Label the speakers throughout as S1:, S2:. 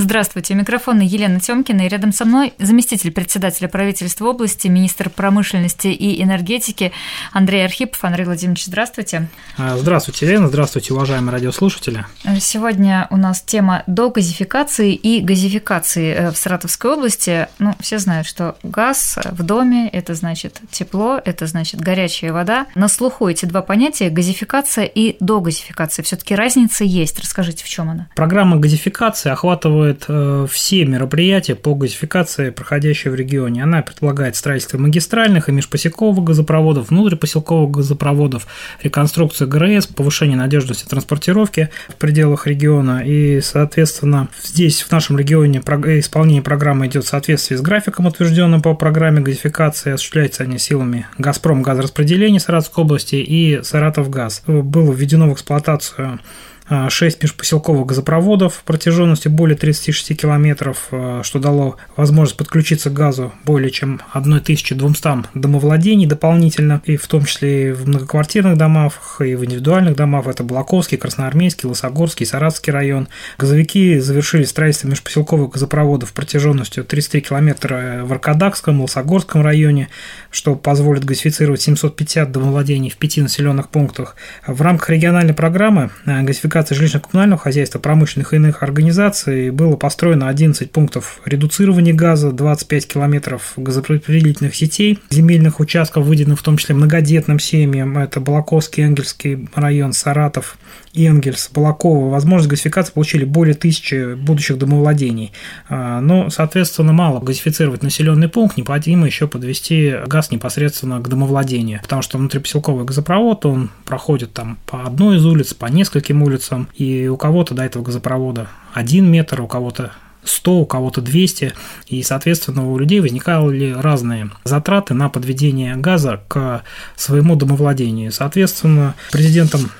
S1: Здравствуйте. Микрофон Елена Тёмкина. И рядом со мной заместитель председателя правительства области, министр промышленности и энергетики Андрей Архипов. Андрей Владимирович, здравствуйте.
S2: А, здравствуйте, Елена. Здравствуйте, уважаемые радиослушатели.
S1: Сегодня у нас тема догазификации и газификации э, в Саратовской области. Ну, все знают, что газ в доме – это значит тепло, это значит горячая вода. На слуху эти два понятия – газификация и догазификация. все таки разница есть. Расскажите, в чем она?
S2: Программа газификации охватывает охватывает э, все мероприятия по газификации, проходящие в регионе. Она предполагает строительство магистральных и межпоселковых газопроводов, внутрипоселковых газопроводов, реконструкцию ГРС, повышение надежности транспортировки в пределах региона. И, соответственно, здесь в нашем регионе исполнение программы идет в соответствии с графиком, утвержденным по программе газификации. Осуществляется они силами «Газпром» газораспределения Саратовской области и «Саратов газ». Было введено в эксплуатацию 6 а, межпоселковых газопроводов протяженностью более 36 километров, а, что дало возможность подключиться к газу более чем 1200 домовладений дополнительно, и в том числе и в многоквартирных домах, и в индивидуальных домах. Это Балаковский, Красноармейский, Лосогорский, Саратовский район. Газовики завершили строительство межпоселковых газопроводов протяженностью 33 километра в Аркадакском, Лосогорском районе, что позволит газифицировать 750 домовладений в пяти населенных пунктах. В рамках региональной программы а, газификация газификации жилищно-коммунального хозяйства, промышленных и иных организаций было построено 11 пунктов редуцирования газа, 25 километров газораспределительных сетей, земельных участков выделено в том числе многодетным семьям, это Балаковский, Энгельский район, Саратов, Энгельс, Балакова. Возможность газификации получили более тысячи будущих домовладений. А, но, соответственно, мало газифицировать населенный пункт, необходимо еще подвести газ непосредственно к домовладению, потому что внутрипоселковый газопровод, он проходит там по одной из улиц, по нескольким улицам, улицам, и у кого-то до этого газопровода один метр, у кого-то 100, у кого-то 200, и, соответственно, у людей возникали разные затраты на подведение газа к своему домовладению. Соответственно, президентом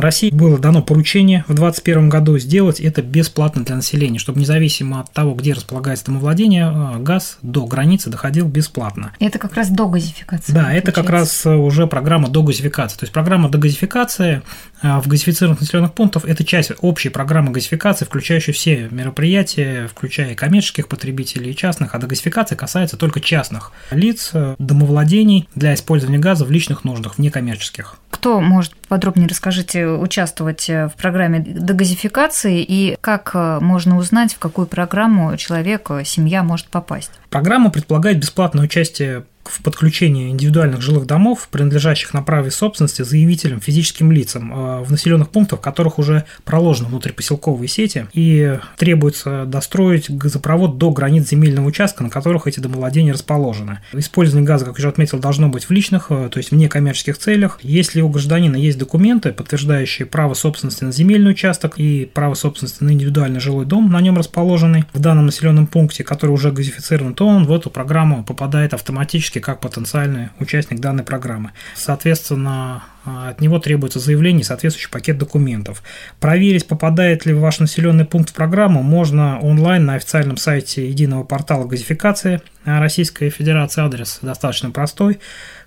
S2: России было дано поручение в 2021 году сделать это бесплатно для населения, чтобы независимо от того, где располагается домовладение, а, газ до границы доходил бесплатно.
S1: Это как раз до газификации.
S2: Да, это как раз уже программа до газификации. То есть программа до газификации а, в газифицированных населенных пунктах – это часть общей программы газификации, включающей все мероприятия, включая и коммерческих потребителей, и частных, а до газификации касается только частных лиц, э, домовладений для использования газа в личных нуждах, в некоммерческих.
S1: Кто может подробнее расскажите участвовать в программе дегазификации и как э, можно узнать, в какую программу человек, семья может попасть?
S2: Программа предполагает бесплатное участие в подключении индивидуальных жилых домов, принадлежащих на праве собственности заявителям, физическим лицам э, в населенных пунктах, в которых уже проложены внутрипоселковые сети, и требуется достроить газопровод до границ земельного участка, на которых эти домовладения расположены. Использование газа, как я уже отметил, должно быть в личных, э, то есть в некоммерческих целях. Если у гражданина есть документы, подтверждающие право собственности на земельный участок и право собственности на индивидуальный жилой дом, на нем расположенный в данном населенном пункте, который уже газифицирован, то он в эту программу попадает автоматически фактически как потенциальный участник данной программы. Соответственно, от него требуется заявление и соответствующий пакет документов. Проверить, попадает ли ваш населенный пункт в программу, можно онлайн на официальном сайте единого портала газификации Российской Федерации. Адрес достаточно простой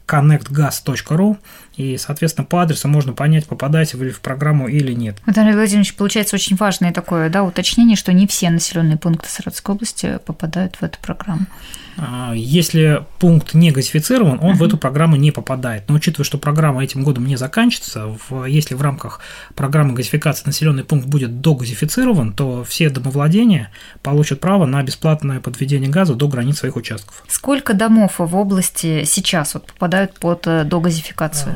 S2: connectgas.ru, и, соответственно, по адресу можно понять, попадаете вы в программу или нет.
S1: Андрей Владимирович, получается очень важное такое да, уточнение, что не все населенные пункты Саратовской области попадают в эту программу.
S2: А, если пункт не газифицирован, он uh-huh. в эту программу не попадает. Но учитывая, что программа этим годом не заканчивается, в, если в рамках программы газификации населенный пункт будет догазифицирован, то все домовладения получат право на бесплатное подведение газа до границ своих участков.
S1: Сколько домов в области сейчас вот попадают под э, догазификацию?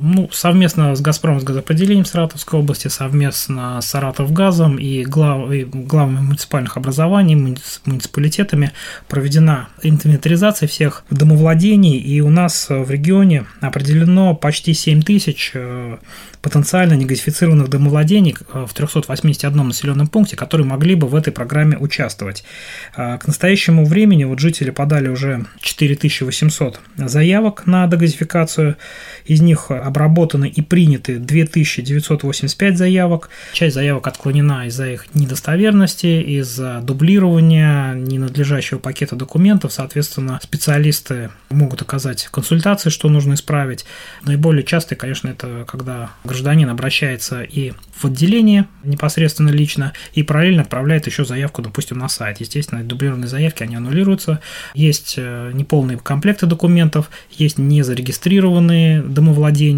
S2: Ну, совместно с «Газпромом», с газопределением Саратовской области, совместно с «Саратовгазом» и, глав, и главами муниципальных образований, муниципалитетами проведена инвентаризация всех домовладений, и у нас в регионе определено почти 7 тысяч э, потенциально негазифицированных домовладений в 381 населенном пункте, которые могли бы в этой программе участвовать. К настоящему времени вот жители подали уже 4800 заявок на дегазификацию, из них обработаны и приняты 2985 заявок, часть заявок отклонена из-за их недостоверности, из-за дублирования, ненадлежащего пакета документов, соответственно, специалисты могут оказать консультации, что нужно исправить. Наиболее часто, конечно, это когда гражданин обращается и в отделение непосредственно лично, и параллельно отправляет еще заявку, допустим, на сайт. Естественно, дублированные заявки, они аннулируются. Есть э, неполные комплекты документов, есть незарегистрированные домовладения,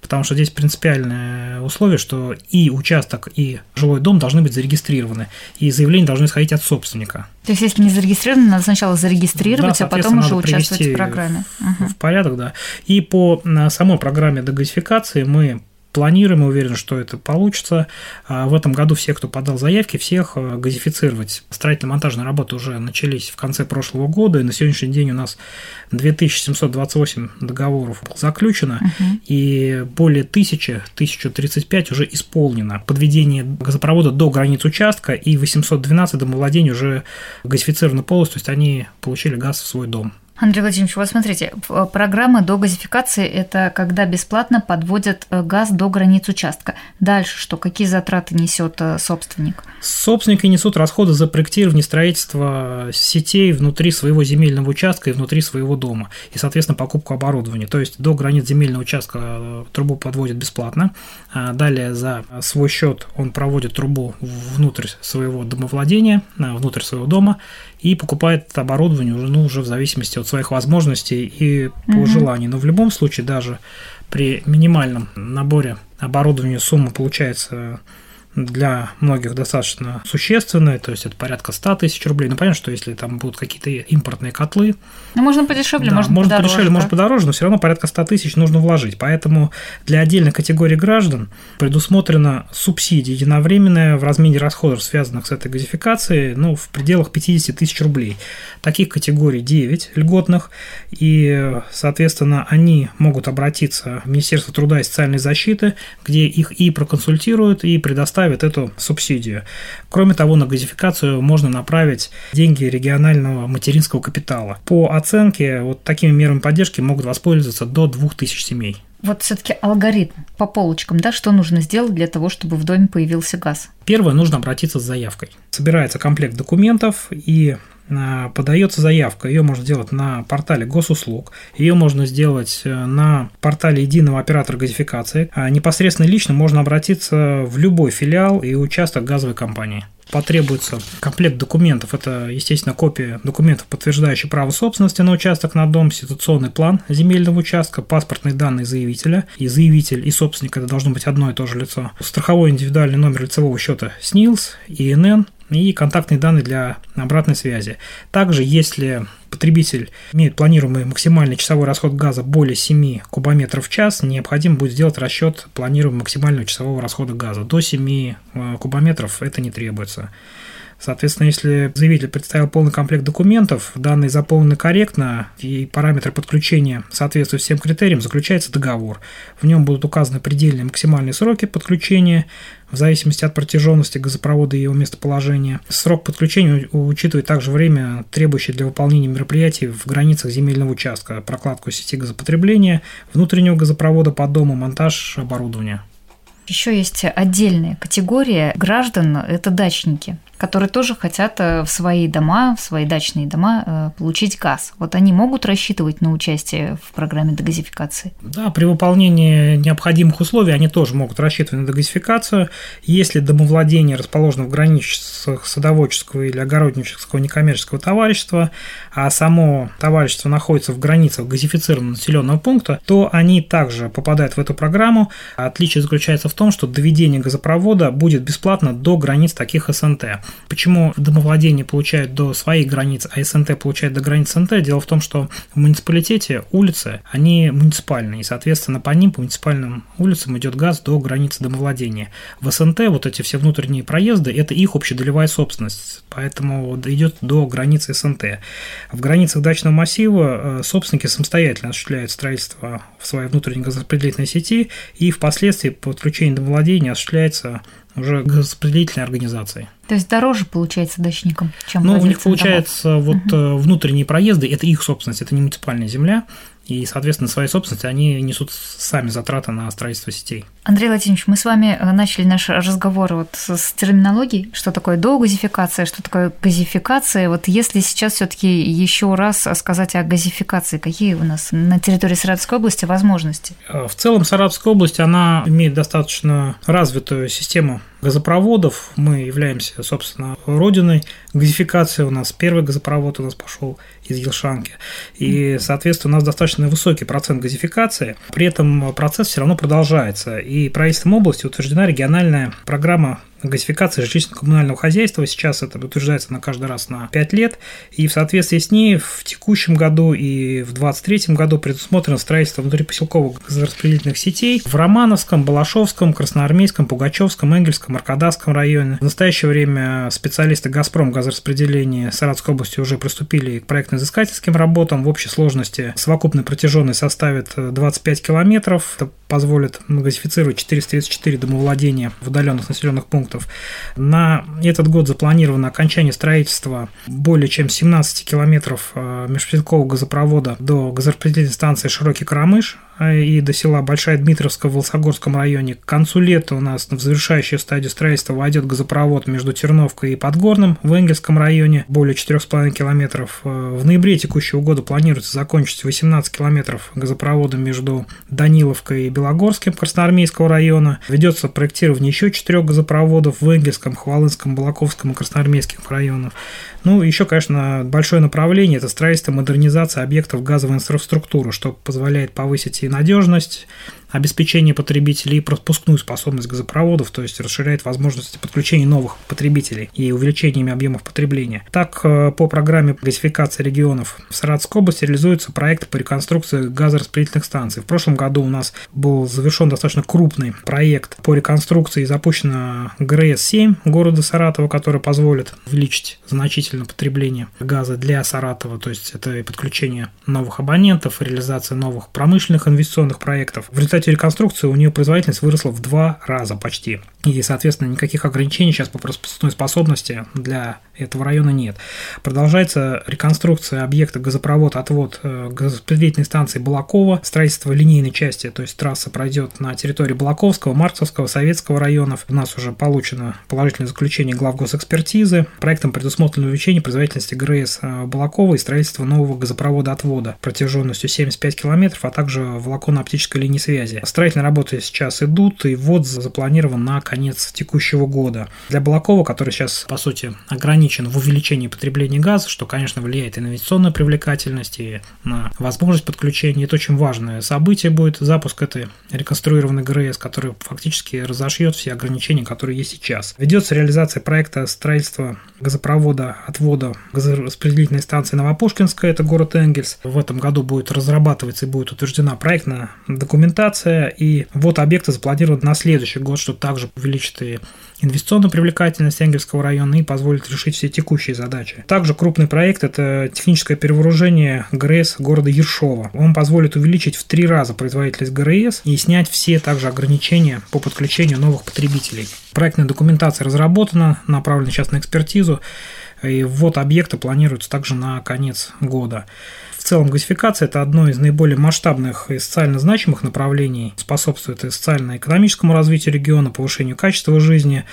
S2: потому что здесь принципиальное условие, что и участок, и жилой дом должны быть зарегистрированы, и заявление должно исходить от собственника.
S1: То есть, если не зарегистрировано, надо сначала зарегистрировать, да, а потом уже участвовать в программе.
S2: В порядок, да. И по э, самой программе дегазификации мы планируем, уверен, что это получится. А в этом году все, кто подал заявки, всех э, газифицировать. Строительно-монтажные работы уже начались в конце прошлого года, и на сегодняшний день у нас 2728 договоров заключено, угу. и более 1000, 1035 уже исполнено. Подведение газопровода до границ участка и 812 домовладений уже газифицированы полностью, то есть они получили газ в свой дом.
S1: Андрей Владимирович, вот смотрите, э, программа до газификации – это когда бесплатно подводят э, газ до границ участка. Дальше что? Какие затраты несет э, собственник?
S2: Собственники несут расходы за проектирование строительства сетей внутри своего земельного участка и внутри своего дома. И, соответственно, покупку оборудования. То есть до границ земельного участка трубу подводят бесплатно. А далее за свой счет он проводит трубу внутрь своего домовладения, внутрь своего дома и покупает оборудование ну, уже в зависимости от своих возможностей и по угу. желанию. Но в любом случае, даже при минимальном наборе оборудования сумма получается для многих достаточно существенная, то есть это порядка 100 тысяч рублей. Ну, понятно, что если там будут какие-то импортные котлы...
S1: Ну, можно подешевле,
S2: да,
S1: можно,
S2: можно
S1: подороже.
S2: подешевле, да? может подороже, но все равно порядка 100 тысяч нужно вложить. Поэтому для отдельных категорий граждан предусмотрена субсидия единовременная в размере расходов, связанных с этой газификацией, ну, в пределах 50 тысяч рублей. Таких категорий 9 льготных, и, соответственно, они могут обратиться в Министерство труда и социальной защиты, где их и проконсультируют, и предоставят предоставит эту субсидию. Кроме того, на газификацию можно направить деньги регионального материнского капитала. По оценке, вот такими мерами поддержки могут воспользоваться до 2000 семей.
S1: Вот все-таки алгоритм по полочкам, да, что нужно сделать для того, чтобы в доме появился газ?
S2: Первое, нужно обратиться с заявкой. Собирается комплект документов, и подается заявка. Ее можно сделать на портале госуслуг, ее можно сделать э, на портале единого оператора газификации. А непосредственно лично можно обратиться в любой филиал и участок газовой компании потребуется комплект документов. Это, естественно, копия документов, подтверждающих право собственности на участок на дом, ситуационный план земельного участка, паспортные данные заявителя. И заявитель, и собственник – это должно быть одно и то же лицо. Страховой индивидуальный номер лицевого счета СНИЛС, ИНН, и контактные данные для обратной связи. Также, если потребитель имеет планируемый максимальный часовой расход газа более 7 кубометров в час, необходимо будет сделать расчет планируемого максимального часового расхода газа. До 7 э, кубометров это не требуется. Соответственно, если заявитель представил полный комплект документов, данные заполнены корректно и параметры подключения соответствуют всем критериям, заключается договор. В нем будут указаны предельные максимальные сроки подключения, в зависимости от протяженности газопровода и его местоположения. Срок подключения учитывает также время, требующее для выполнения мероприятий в границах земельного участка, прокладку сети газопотребления, внутреннего газопровода по дому, монтаж оборудования.
S1: Еще есть отдельная категория граждан – это дачники которые тоже хотят э, в свои дома, в свои дачные дома э, получить газ. Вот они могут рассчитывать на участие в программе дегазификации?
S2: Да, при выполнении необходимых условий они тоже могут рассчитывать на дегазификацию. Если домовладение расположено в границах садоводческого или огороднического некоммерческого товарищества, а само товарищество находится в границах газифицированного населенного пункта, то они также попадают в эту программу. Отличие заключается в том, что доведение газопровода будет бесплатно до границ таких СНТ. Почему домовладение получает до своих границ, а СНТ получает до границ СНТ? Дело в том, что в муниципалитете улицы, они муниципальные, и, соответственно, по ним, по муниципальным улицам идет газ до границы домовладения. В СНТ вот эти все внутренние проезды – это их общедолевая собственность, поэтому идет до границы СНТ. В границах дачного массива э, собственники самостоятельно осуществляют строительство в своей внутренней газораспределительной сети, и впоследствии по подключению домовладения осуществляется уже распределительной организацией.
S1: То есть дороже получается дачникам, чем
S2: Ну, у них получается домов. вот угу. внутренние проезды, это их собственность, это не муниципальная земля, и, соответственно, своей собственности они несут сами затраты на строительство сетей.
S1: Андрей Владимирович, мы с вами э, начали наш разговор вот с терминологией, что такое догазификация, что такое газификация. Вот если сейчас все таки еще раз сказать о газификации, какие у нас на территории Саратовской области возможности?
S2: Э, в целом Саратовская область, она имеет достаточно развитую систему газопроводов. Мы являемся, собственно, родиной газификации. У нас первый газопровод у нас пошел из Елшанки. И, соответственно, у нас достаточно высокий процент газификации. При этом процесс все равно продолжается. И правительством области утверждена региональная программа газификация жилищно-коммунального хозяйства. Сейчас это утверждается на каждый раз на 5 лет. И в соответствии с ней в текущем году и в 2023 году предусмотрено строительство внутрипоселковых газораспределительных сетей в Романовском, Балашовском, Красноармейском, Пугачевском, Энгельском, Аркадасском районе. В настоящее время специалисты «Газпром» газораспределения Саратовской области уже приступили к проектно-изыскательским работам. В общей сложности совокупная протяженность составит 25 километров. Это позволит газифицировать 434 домовладения в удаленных населенных пунктов. На этот год запланировано окончание строительства более чем 17 километров э, межпредкового газопровода до газораспределительной станции Широкий Карамыш и до села Большая Дмитровская в Волосогорском районе. К концу лета у нас в завершающую стадию строительства войдет газопровод между Терновкой и Подгорным в Энгельском районе, более 4,5 километров. Э, в ноябре текущего года планируется закончить 18 километров газопровода между Даниловкой и Белогорским Красноармейского района. Ведется проектирование еще четырех газопроводов в Энгельском, Хвалынском, Балаковском и Красноармейских районах. Ну, еще, конечно, большое направление – это строительство модернизация объектов газовой инфраструктуры, что позволяет повысить и надежность, обеспечение потребителей и пропускную способность газопроводов, то есть расширяет возможности подключения новых потребителей и увеличениями объемов потребления. Так, э, по программе газификации регионов в Саратовской области реализуется проект по реконструкции газораспределительных станций. В прошлом году у нас был завершен достаточно крупный проект по реконструкции и запущена ГРС-7 города Саратова, который позволит увеличить значительно потребление газа для Саратова, то есть это и подключение новых абонентов, реализация новых промышленных инвестиционных проектов. В результате результате реконструкции у нее производительность выросла в два раза почти. И, соответственно, никаких ограничений сейчас по пропускной способности для этого района нет. Продолжается реконструкция объекта газопровод-отвод э, газораспределительной станции Балакова, строительство линейной части, то есть трасса пройдет на территории Балаковского, Марксовского, Советского районов. У нас уже получено положительное заключение глав госэкспертизы. Проектом предусмотрено увеличение производительности ГРС э, Балакова и строительство нового газопровода-отвода протяженностью 75 километров, а также волоконно-оптической линии связи. Строительные работы сейчас идут, и ввод запланирован на конец текущего года. Для Балакова, который сейчас, по сути, ограничен в увеличении потребления газа, что, конечно, влияет и на инвестиционную привлекательность, и на возможность подключения. Это очень важное событие будет, запуск этой реконструированной ГРС, который фактически разошьет все ограничения, которые есть сейчас. Ведется реализация проекта строительства газопровода отвода газораспределительной станции Новопушкинская, это город Энгельс. В этом году будет разрабатываться и будет утверждена проектная документация, и вот объекты запланирован на следующий год, что также увеличит и инвестиционную привлекательность Энгельского района и позволит решить все текущие задачи. Также крупный проект – это техническое перевооружение ГРС города Ершова. Он позволит увеличить в три раза производительность ГРС и снять все также ограничения по подключению новых потребителей. Проектная документация разработана, направлена сейчас на экспертизу, и ввод объекта планируется также на конец года. В целом газификация – это одно из наиболее масштабных и социально значимых направлений, способствует и социально-экономическому развитию региона, повышению качества жизни,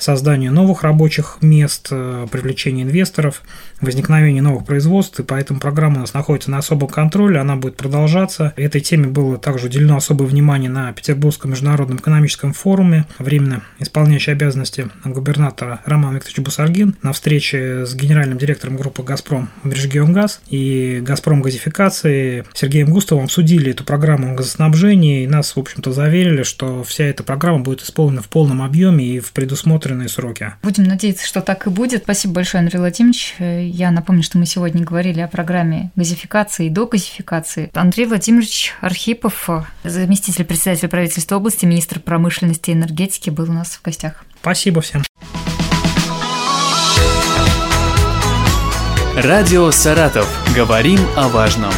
S2: созданию новых рабочих мест, э, привлечению инвесторов, возникновению новых производств, и поэтому программа у нас находится на особом контроле, она будет продолжаться. Этой теме было также уделено особое внимание на Петербургском международном экономическом форуме, временно исполняющий обязанности губернатора Роман Викторович Бусаргин на встрече с генеральным директором группы «Газпром» Межрегионгаз и «Газпром газификации» Сергеем Густовым обсудили эту программу газоснабжения, и нас, в общем-то, заверили, что вся эта программа будет исполнена в полном объеме и в предусмотренном быстрые сроки.
S1: Будем надеяться, что так и будет. Спасибо большое, Андрей Владимирович. Я напомню, что мы сегодня говорили о программе газификации и догазификации. Андрей Владимирович Архипов, заместитель председателя правительства области, министр промышленности и энергетики, был у нас в гостях.
S2: Спасибо всем.
S3: Радио «Саратов». Говорим о важном.